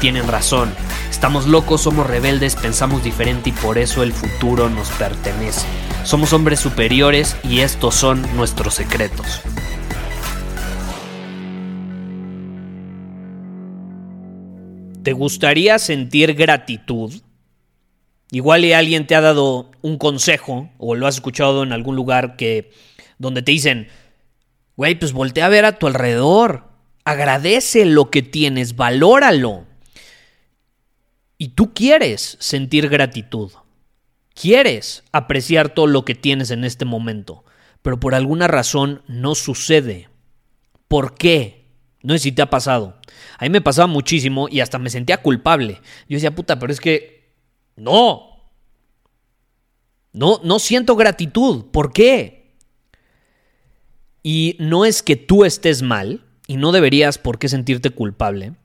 tienen razón. Estamos locos, somos rebeldes, pensamos diferente y por eso el futuro nos pertenece. Somos hombres superiores y estos son nuestros secretos. ¿Te gustaría sentir gratitud? Igual y alguien te ha dado un consejo o lo has escuchado en algún lugar que donde te dicen, güey, pues voltea a ver a tu alrededor, agradece lo que tienes, valóralo. Y tú quieres sentir gratitud, quieres apreciar todo lo que tienes en este momento, pero por alguna razón no sucede. ¿Por qué? No sé si te ha pasado. A mí me pasaba muchísimo y hasta me sentía culpable. Yo decía, puta, pero es que no. No, no siento gratitud. ¿Por qué? Y no es que tú estés mal y no deberías por qué sentirte culpable.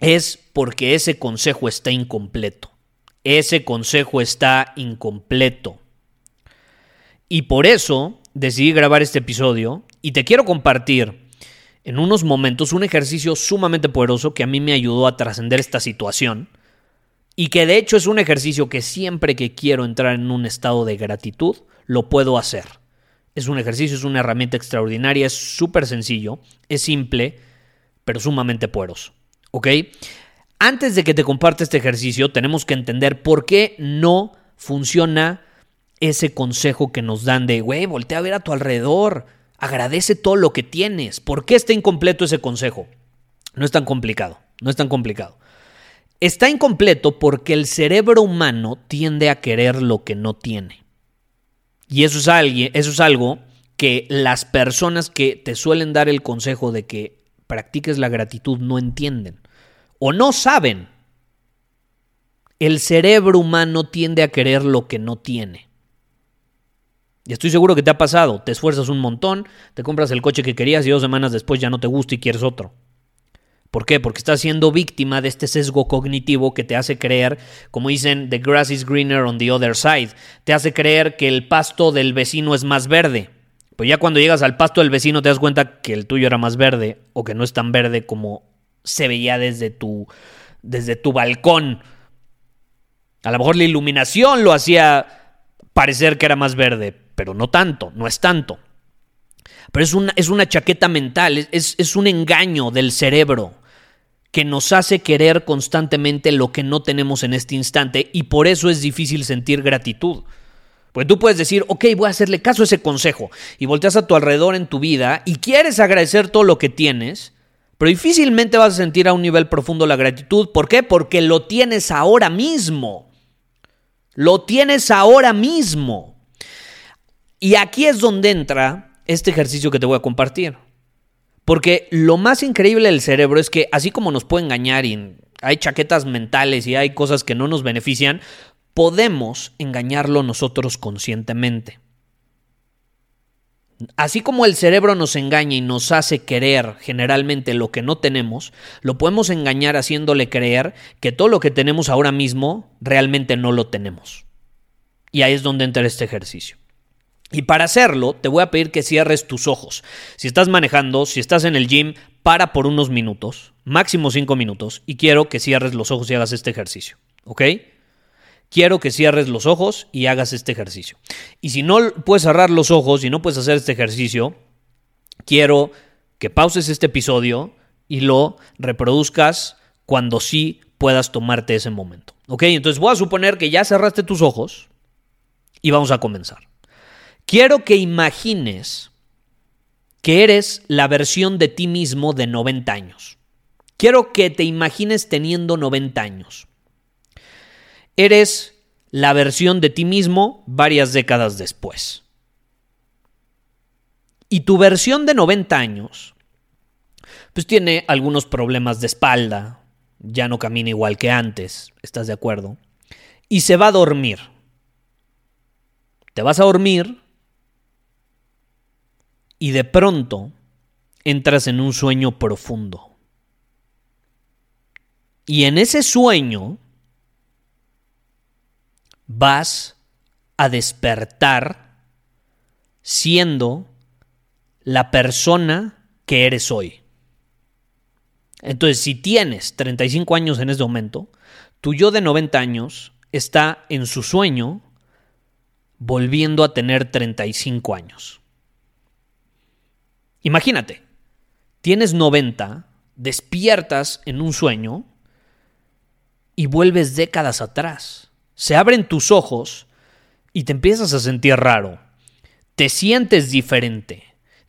Es porque ese consejo está incompleto. Ese consejo está incompleto. Y por eso decidí grabar este episodio y te quiero compartir en unos momentos un ejercicio sumamente poderoso que a mí me ayudó a trascender esta situación y que de hecho es un ejercicio que siempre que quiero entrar en un estado de gratitud, lo puedo hacer. Es un ejercicio, es una herramienta extraordinaria, es súper sencillo, es simple, pero sumamente poderoso. ¿Ok? Antes de que te comparte este ejercicio, tenemos que entender por qué no funciona ese consejo que nos dan de, güey, voltea a ver a tu alrededor, agradece todo lo que tienes. ¿Por qué está incompleto ese consejo? No es tan complicado, no es tan complicado. Está incompleto porque el cerebro humano tiende a querer lo que no tiene. Y eso es, eso es algo que las personas que te suelen dar el consejo de que practiques la gratitud no entienden o no saben. El cerebro humano tiende a querer lo que no tiene. Y estoy seguro que te ha pasado. Te esfuerzas un montón, te compras el coche que querías y dos semanas después ya no te gusta y quieres otro. ¿Por qué? Porque estás siendo víctima de este sesgo cognitivo que te hace creer, como dicen, the grass is greener on the other side. Te hace creer que el pasto del vecino es más verde. Pues ya cuando llegas al pasto del vecino te das cuenta que el tuyo era más verde o que no es tan verde como se veía desde tu, desde tu balcón. A lo mejor la iluminación lo hacía parecer que era más verde, pero no tanto, no es tanto. Pero es una, es una chaqueta mental, es, es un engaño del cerebro que nos hace querer constantemente lo que no tenemos en este instante y por eso es difícil sentir gratitud. Pues tú puedes decir, ok, voy a hacerle caso a ese consejo y volteas a tu alrededor en tu vida y quieres agradecer todo lo que tienes, pero difícilmente vas a sentir a un nivel profundo la gratitud. ¿Por qué? Porque lo tienes ahora mismo. Lo tienes ahora mismo. Y aquí es donde entra este ejercicio que te voy a compartir. Porque lo más increíble del cerebro es que así como nos puede engañar y hay chaquetas mentales y hay cosas que no nos benefician, podemos engañarlo nosotros conscientemente. Así como el cerebro nos engaña y nos hace querer generalmente lo que no tenemos, lo podemos engañar haciéndole creer que todo lo que tenemos ahora mismo realmente no lo tenemos. Y ahí es donde entra este ejercicio. Y para hacerlo, te voy a pedir que cierres tus ojos. Si estás manejando, si estás en el gym, para por unos minutos, máximo cinco minutos, y quiero que cierres los ojos y hagas este ejercicio. ¿Ok? Quiero que cierres los ojos y hagas este ejercicio. Y si no puedes cerrar los ojos y no puedes hacer este ejercicio, quiero que pauses este episodio y lo reproduzcas cuando sí puedas tomarte ese momento. ¿Ok? Entonces voy a suponer que ya cerraste tus ojos y vamos a comenzar. Quiero que imagines que eres la versión de ti mismo de 90 años. Quiero que te imagines teniendo 90 años. Eres la versión de ti mismo varias décadas después. Y tu versión de 90 años, pues tiene algunos problemas de espalda, ya no camina igual que antes, ¿estás de acuerdo? Y se va a dormir. Te vas a dormir y de pronto entras en un sueño profundo. Y en ese sueño vas a despertar siendo la persona que eres hoy. Entonces, si tienes 35 años en este momento, tu yo de 90 años está en su sueño volviendo a tener 35 años. Imagínate, tienes 90, despiertas en un sueño y vuelves décadas atrás. Se abren tus ojos y te empiezas a sentir raro. Te sientes diferente.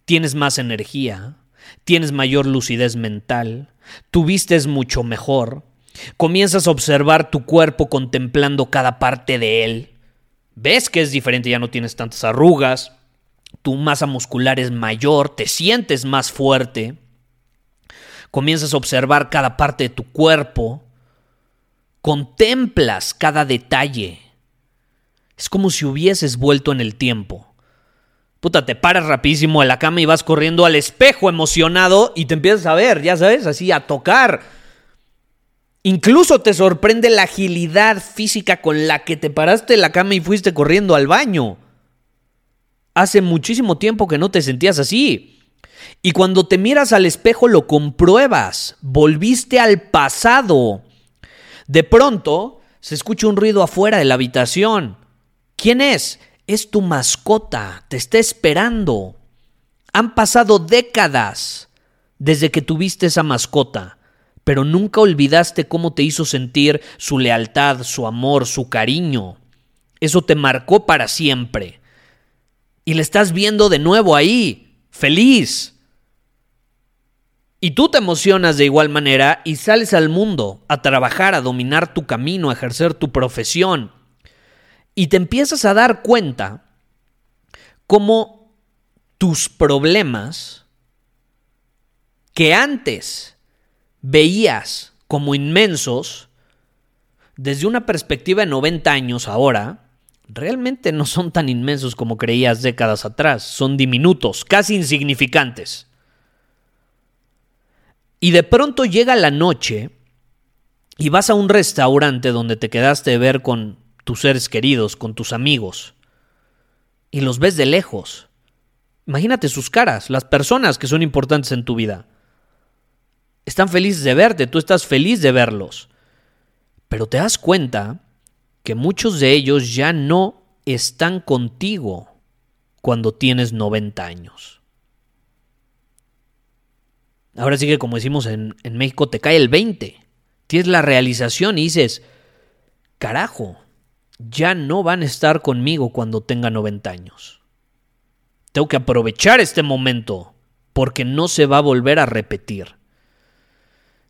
Tienes más energía. Tienes mayor lucidez mental. Tu vista es mucho mejor. Comienzas a observar tu cuerpo contemplando cada parte de él. Ves que es diferente, ya no tienes tantas arrugas. Tu masa muscular es mayor, te sientes más fuerte. Comienzas a observar cada parte de tu cuerpo contemplas cada detalle. Es como si hubieses vuelto en el tiempo. Puta, te paras rapidísimo de la cama y vas corriendo al espejo emocionado y te empiezas a ver, ya sabes, así a tocar. Incluso te sorprende la agilidad física con la que te paraste de la cama y fuiste corriendo al baño. Hace muchísimo tiempo que no te sentías así. Y cuando te miras al espejo lo compruebas. Volviste al pasado. De pronto se escucha un ruido afuera de la habitación. ¿Quién es? Es tu mascota, te está esperando. Han pasado décadas desde que tuviste esa mascota, pero nunca olvidaste cómo te hizo sentir su lealtad, su amor, su cariño. Eso te marcó para siempre. Y le estás viendo de nuevo ahí, feliz. Y tú te emocionas de igual manera y sales al mundo a trabajar, a dominar tu camino, a ejercer tu profesión. Y te empiezas a dar cuenta cómo tus problemas que antes veías como inmensos, desde una perspectiva de 90 años ahora, realmente no son tan inmensos como creías décadas atrás, son diminutos, casi insignificantes. Y de pronto llega la noche y vas a un restaurante donde te quedaste de ver con tus seres queridos, con tus amigos, y los ves de lejos. Imagínate sus caras, las personas que son importantes en tu vida. Están felices de verte, tú estás feliz de verlos. Pero te das cuenta que muchos de ellos ya no están contigo cuando tienes 90 años. Ahora sí que como decimos en, México, te cae el 20. Tienes la realización y dices, carajo, ya no van a estar conmigo cuando tenga 90 años. Tengo que aprovechar este momento porque no se va a volver a repetir.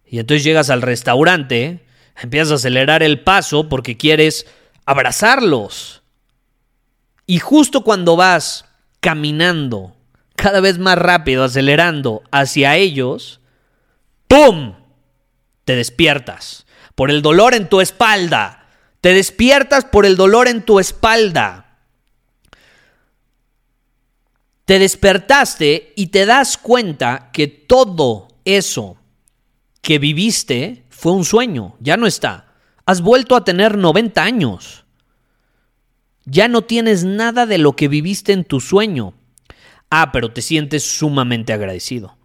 Y entonces llegas al restaurante, empiezas a acelerar el paso porque quieres abrazarlos. Y justo cuando vas caminando cada vez más rápido, acelerando hacia ellos, ¡pum! Te despiertas por el dolor en tu espalda. Te despiertas por el dolor en tu espalda. Te despertaste y te das cuenta que todo eso que viviste fue un sueño, ya no está. Has vuelto a tener 90 años. Ya no tienes nada de lo que viviste en tu sueño. Ah, pero te sientes sumamente agradecido.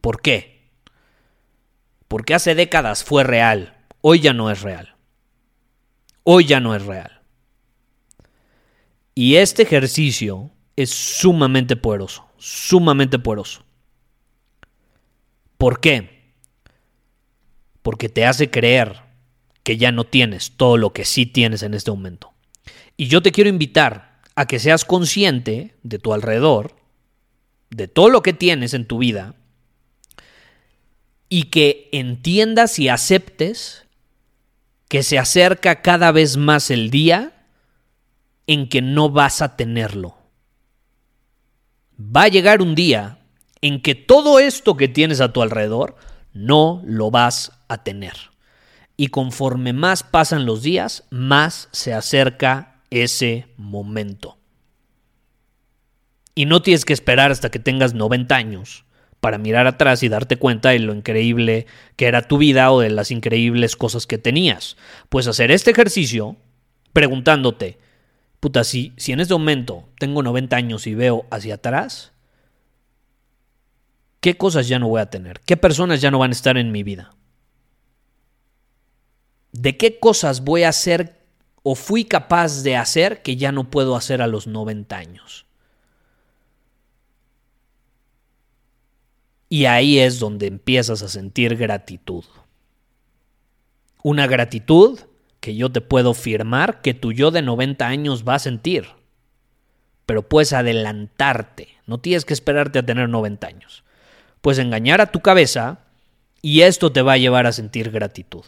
¿Por qué? Porque hace décadas fue real, hoy ya no es real. Hoy ya no es real. Y este ejercicio es sumamente poderoso, sumamente poderoso. ¿Por qué? Porque te hace creer que ya no tienes todo lo que sí tienes en este momento. Y yo te quiero invitar a que seas consciente de tu alrededor, de todo lo que tienes en tu vida, y que entiendas y aceptes que se acerca cada vez más el día en que no vas a tenerlo. Va a llegar un día en que todo esto que tienes a tu alrededor no lo vas a tener. Y conforme más pasan los días, más se acerca ese momento. Y no tienes que esperar hasta que tengas 90 años para mirar atrás y darte cuenta de lo increíble que era tu vida o de las increíbles cosas que tenías. Pues hacer este ejercicio preguntándote, puta, si, si en este momento tengo 90 años y veo hacia atrás, ¿qué cosas ya no voy a tener? ¿Qué personas ya no van a estar en mi vida? ¿De qué cosas voy a hacer o fui capaz de hacer que ya no puedo hacer a los 90 años? Y ahí es donde empiezas a sentir gratitud. Una gratitud que yo te puedo firmar que tu yo de 90 años va a sentir. Pero puedes adelantarte, no tienes que esperarte a tener 90 años. Puedes engañar a tu cabeza y esto te va a llevar a sentir gratitud.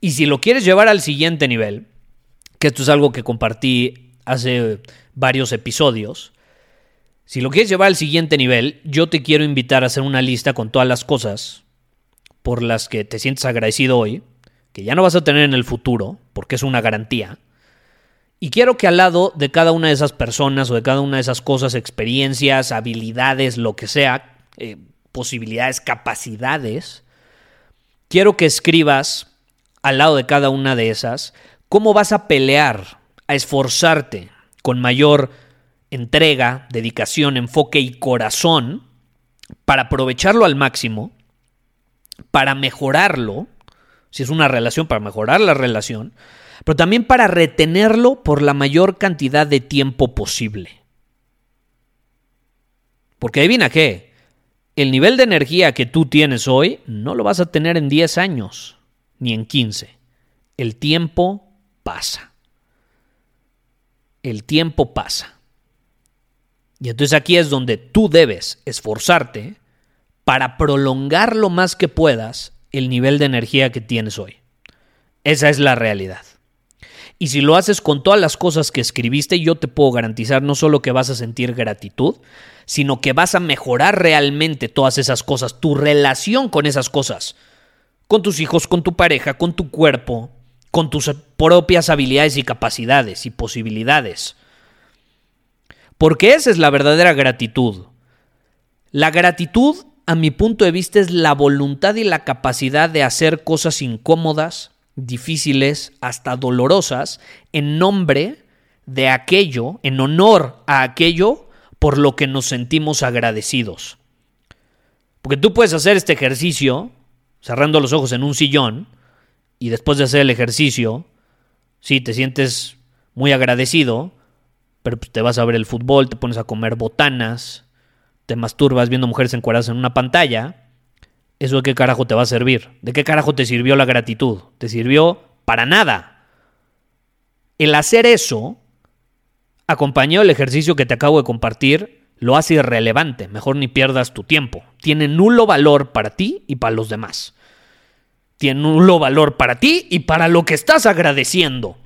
Y si lo quieres llevar al siguiente nivel, que esto es algo que compartí hace varios episodios, si lo quieres llevar al siguiente nivel, yo te quiero invitar a hacer una lista con todas las cosas por las que te sientes agradecido hoy, que ya no vas a tener en el futuro, porque es una garantía. Y quiero que al lado de cada una de esas personas o de cada una de esas cosas, experiencias, habilidades, lo que sea, eh, posibilidades, capacidades, quiero que escribas al lado de cada una de esas cómo vas a pelear, a esforzarte con mayor entrega, dedicación, enfoque y corazón para aprovecharlo al máximo, para mejorarlo, si es una relación, para mejorar la relación, pero también para retenerlo por la mayor cantidad de tiempo posible. Porque adivina qué, el nivel de energía que tú tienes hoy no lo vas a tener en 10 años, ni en 15. El tiempo pasa. El tiempo pasa. Y entonces aquí es donde tú debes esforzarte para prolongar lo más que puedas el nivel de energía que tienes hoy. Esa es la realidad. Y si lo haces con todas las cosas que escribiste, yo te puedo garantizar no solo que vas a sentir gratitud, sino que vas a mejorar realmente todas esas cosas, tu relación con esas cosas, con tus hijos, con tu pareja, con tu cuerpo, con tus propias habilidades y capacidades y posibilidades. Porque esa es la verdadera gratitud. La gratitud, a mi punto de vista, es la voluntad y la capacidad de hacer cosas incómodas, difíciles, hasta dolorosas, en nombre de aquello, en honor a aquello por lo que nos sentimos agradecidos. Porque tú puedes hacer este ejercicio cerrando los ojos en un sillón y después de hacer el ejercicio, sí, te sientes muy agradecido, pero pues, te vas a ver el fútbol, te pones a comer botanas, te masturbas viendo mujeres encuadradas en una pantalla, ¿eso de qué carajo te va a servir? ¿De qué carajo te sirvió la gratitud? Te sirvió para nada. El hacer eso, acompañado del ejercicio que te acabo de compartir, lo hace irrelevante. Mejor ni pierdas tu tiempo. Tiene nulo valor para ti y para los demás. Tiene nulo valor para ti y para lo que estás agradeciendo.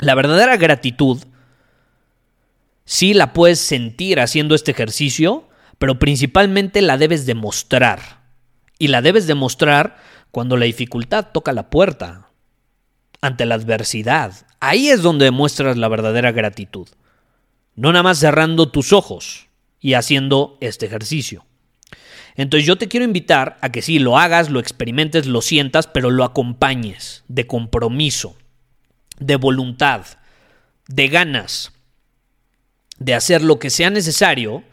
La verdadera gratitud sí la puedes sentir haciendo este ejercicio, pero principalmente la debes demostrar. Y la debes demostrar cuando la dificultad toca la puerta, ante la adversidad. Ahí es donde demuestras la verdadera gratitud. No nada más cerrando tus ojos y haciendo este ejercicio. Entonces yo te quiero invitar a que sí, lo hagas, lo experimentes, lo sientas, pero lo acompañes de compromiso, de voluntad, de ganas, de hacer lo que sea necesario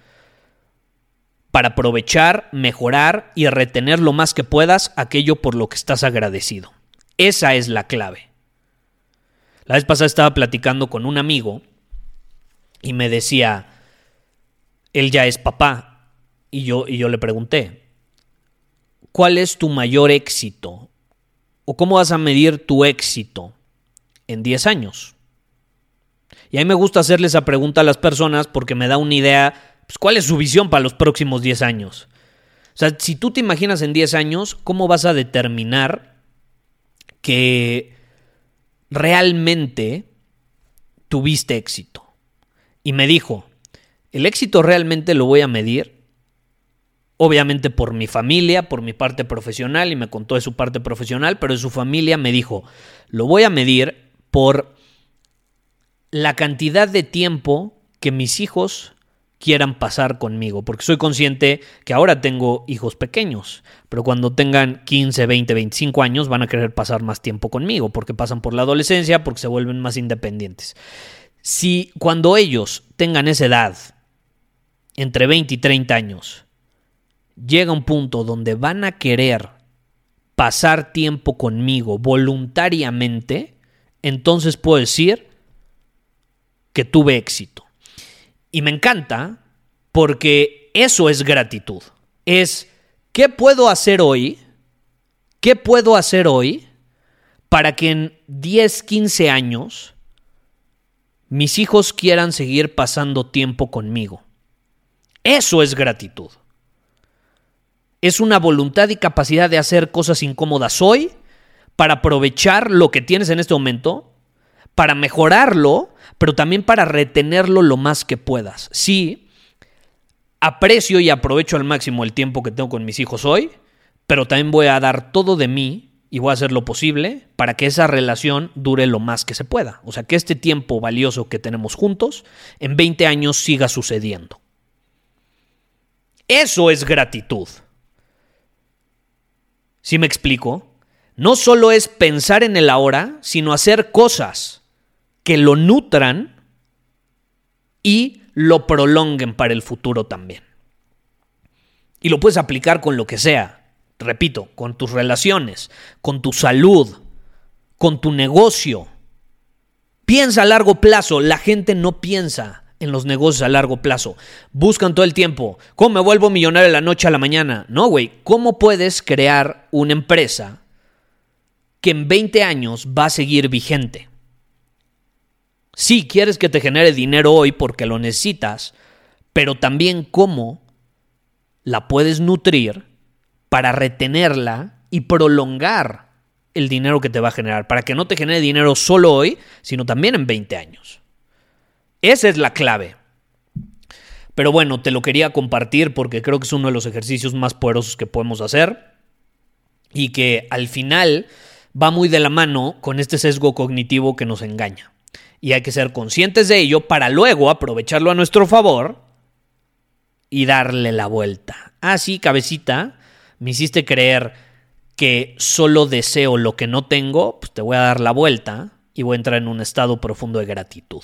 para aprovechar, mejorar y retener lo más que puedas aquello por lo que estás agradecido. Esa es la clave. La vez pasada estaba platicando con un amigo y me decía, él ya es papá, y yo, y yo le pregunté, ¿cuál es tu mayor éxito? ¿O cómo vas a medir tu éxito en 10 años? Y a mí me gusta hacerle esa pregunta a las personas porque me da una idea, pues, ¿cuál es su visión para los próximos 10 años? O sea, si tú te imaginas en 10 años, ¿cómo vas a determinar que realmente tuviste éxito? Y me dijo, el éxito realmente lo voy a medir, obviamente por mi familia, por mi parte profesional, y me contó de su parte profesional, pero de su familia me dijo, lo voy a medir por la cantidad de tiempo que mis hijos quieran pasar conmigo, porque soy consciente que ahora tengo hijos pequeños, pero cuando tengan 15, 20, 25 años van a querer pasar más tiempo conmigo, porque pasan por la adolescencia, porque se vuelven más independientes. Si cuando ellos tengan esa edad, entre 20 y 30 años, llega un punto donde van a querer pasar tiempo conmigo voluntariamente, entonces puedo decir que tuve éxito. Y me encanta porque eso es gratitud. Es, ¿qué puedo hacer hoy? ¿Qué puedo hacer hoy para que en 10, 15 años mis hijos quieran seguir pasando tiempo conmigo? Eso es gratitud. Es una voluntad y capacidad de hacer cosas incómodas hoy para aprovechar lo que tienes en este momento para mejorarlo, pero también para retenerlo lo más que puedas. Sí, aprecio y aprovecho al máximo el tiempo que tengo con mis hijos hoy, pero también voy a dar todo de mí y voy a hacer lo posible para que esa relación dure lo más que se pueda. O sea, que este tiempo valioso que tenemos juntos en 20 años siga sucediendo. Eso es gratitud. ¿Sí me explico? No solo es pensar en el ahora, sino hacer cosas que lo nutran y lo prolonguen para el futuro también. Y lo puedes aplicar con lo que sea, repito, con tus relaciones, con tu salud, con tu negocio. Piensa a largo plazo, la gente no piensa en los negocios a largo plazo. Buscan todo el tiempo, ¿cómo me vuelvo millonario de la noche a la mañana? No, güey, ¿cómo puedes crear una empresa que en 20 años va a seguir vigente? Sí, quieres que te genere dinero hoy porque lo necesitas, pero también cómo la puedes nutrir para retenerla y prolongar el dinero que te va a generar, para que no te genere dinero solo hoy, sino también en 20 años. Esa es la clave. Pero bueno, te lo quería compartir porque creo que es uno de los ejercicios más poderosos que podemos hacer y que al final va muy de la mano con este sesgo cognitivo que nos engaña y hay que ser conscientes de ello para luego aprovecharlo a nuestro favor y darle la vuelta. Ah, cabecita, me hiciste creer que solo deseo lo que no tengo, pues te voy a dar la vuelta y voy a entrar en un estado profundo de gratitud.